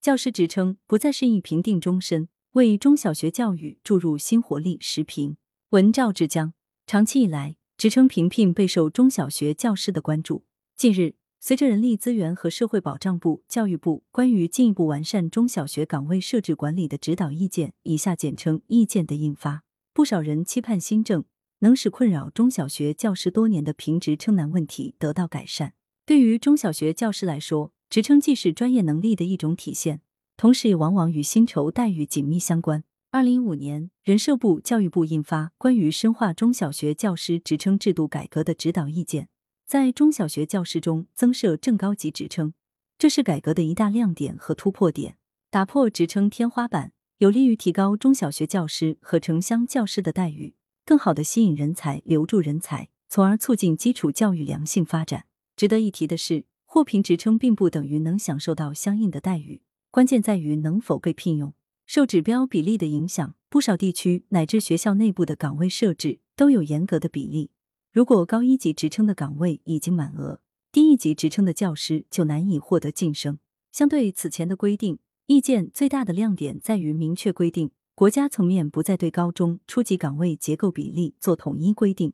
教师职称不再是一评定终身，为中小学教育注入新活力。时评文赵志江。长期以来，职称评聘备受中小学教师的关注。近日，随着人力资源和社会保障部、教育部关于进一步完善中小学岗位设置管理的指导意见（以下简称意见）的印发，不少人期盼新政能使困扰中小学教师多年的评职称难问题得到改善。对于中小学教师来说，职称既是专业能力的一种体现，同时也往往与薪酬待遇紧密相关。二零一五年，人社部、教育部印发《关于深化中小学教师职称制度改革的指导意见》。在中小学教师中增设正高级职称，这是改革的一大亮点和突破点。打破职称天花板，有利于提高中小学教师和城乡教师的待遇，更好的吸引人才、留住人才，从而促进基础教育良性发展。值得一提的是，获评职称并不等于能享受到相应的待遇，关键在于能否被聘用。受指标比例的影响，不少地区乃至学校内部的岗位设置都有严格的比例。如果高一级职称的岗位已经满额，低一级职称的教师就难以获得晋升。相对此前的规定，意见最大的亮点在于明确规定，国家层面不再对高中初级岗位结构比例做统一规定，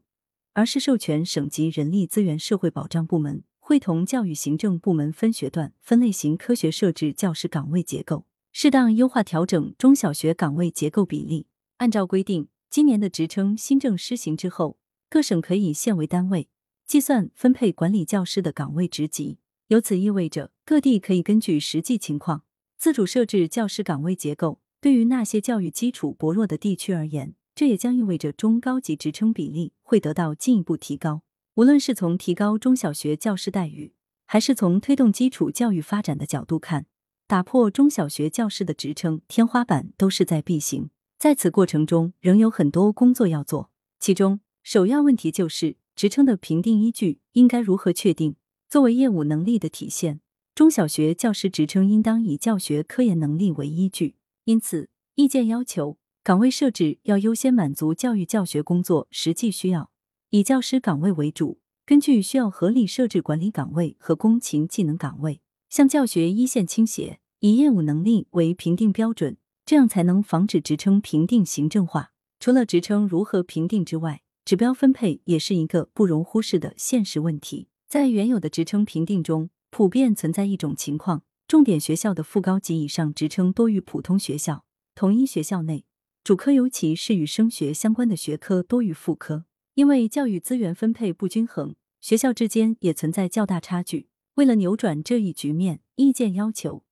而是授权省级人力资源社会保障部门会同教育行政部门分学段、分类型科学设置教师岗位结构，适当优化调整中小学岗位结构比例。按照规定，今年的职称新政施行之后。各省可以县为单位计算分配管理教师的岗位职级，由此意味着各地可以根据实际情况自主设置教师岗位结构。对于那些教育基础薄弱的地区而言，这也将意味着中高级职称比例会得到进一步提高。无论是从提高中小学教师待遇，还是从推动基础教育发展的角度看，打破中小学教师的职称天花板都势在必行。在此过程中，仍有很多工作要做，其中。首要问题就是职称的评定依据应该如何确定？作为业务能力的体现，中小学教师职称应当以教学科研能力为依据。因此，意见要求岗位设置要优先满足教育教学工作实际需要，以教师岗位为主，根据需要合理设置管理岗位和工勤技能岗位，向教学一线倾斜，以业务能力为评定标准，这样才能防止职称评定行政化。除了职称如何评定之外，指标分配也是一个不容忽视的现实问题。在原有的职称评定中，普遍存在一种情况：重点学校的副高级以上职称多于普通学校；统一学校内，主科尤其是与升学相关的学科多于副科。因为教育资源分配不均衡，学校之间也存在较大差距。为了扭转这一局面，意见要求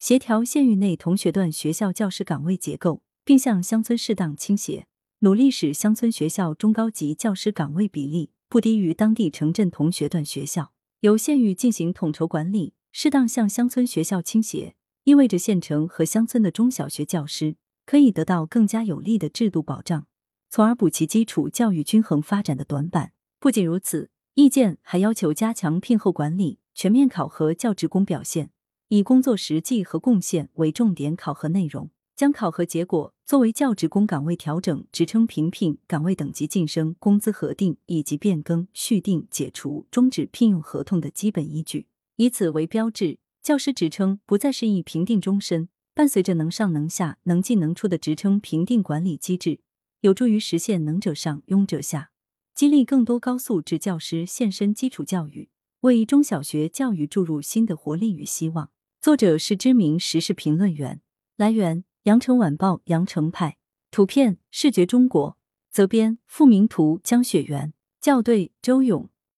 协调县域内同学段学校教师岗位结构，并向乡村适当倾斜。努力使乡村学校中高级教师岗位比例不低于当地城镇同学段学校，由县域进行统筹管理，适当向乡村学校倾斜，意味着县城和乡村的中小学教师可以得到更加有力的制度保障，从而补齐基础教育均衡发展的短板。不仅如此，意见还要求加强聘后管理，全面考核教职工表现，以工作实际和贡献为重点考核内容。将考核结果作为教职工岗位调整、职称评聘、岗位等级晋升、工资核定以及变更、续订、解除、终止聘用合同的基本依据，以此为标志，教师职称不再是一评定终身，伴随着能上能下、能进能出的职称评定管理机制，有助于实现能者上、庸者下，激励更多高素质教师献身基础教育，为中小学教育注入新的活力与希望。作者是知名时事评论员，来源。羊城晚报羊城派图片视觉中国责编付明图江雪源校对周勇。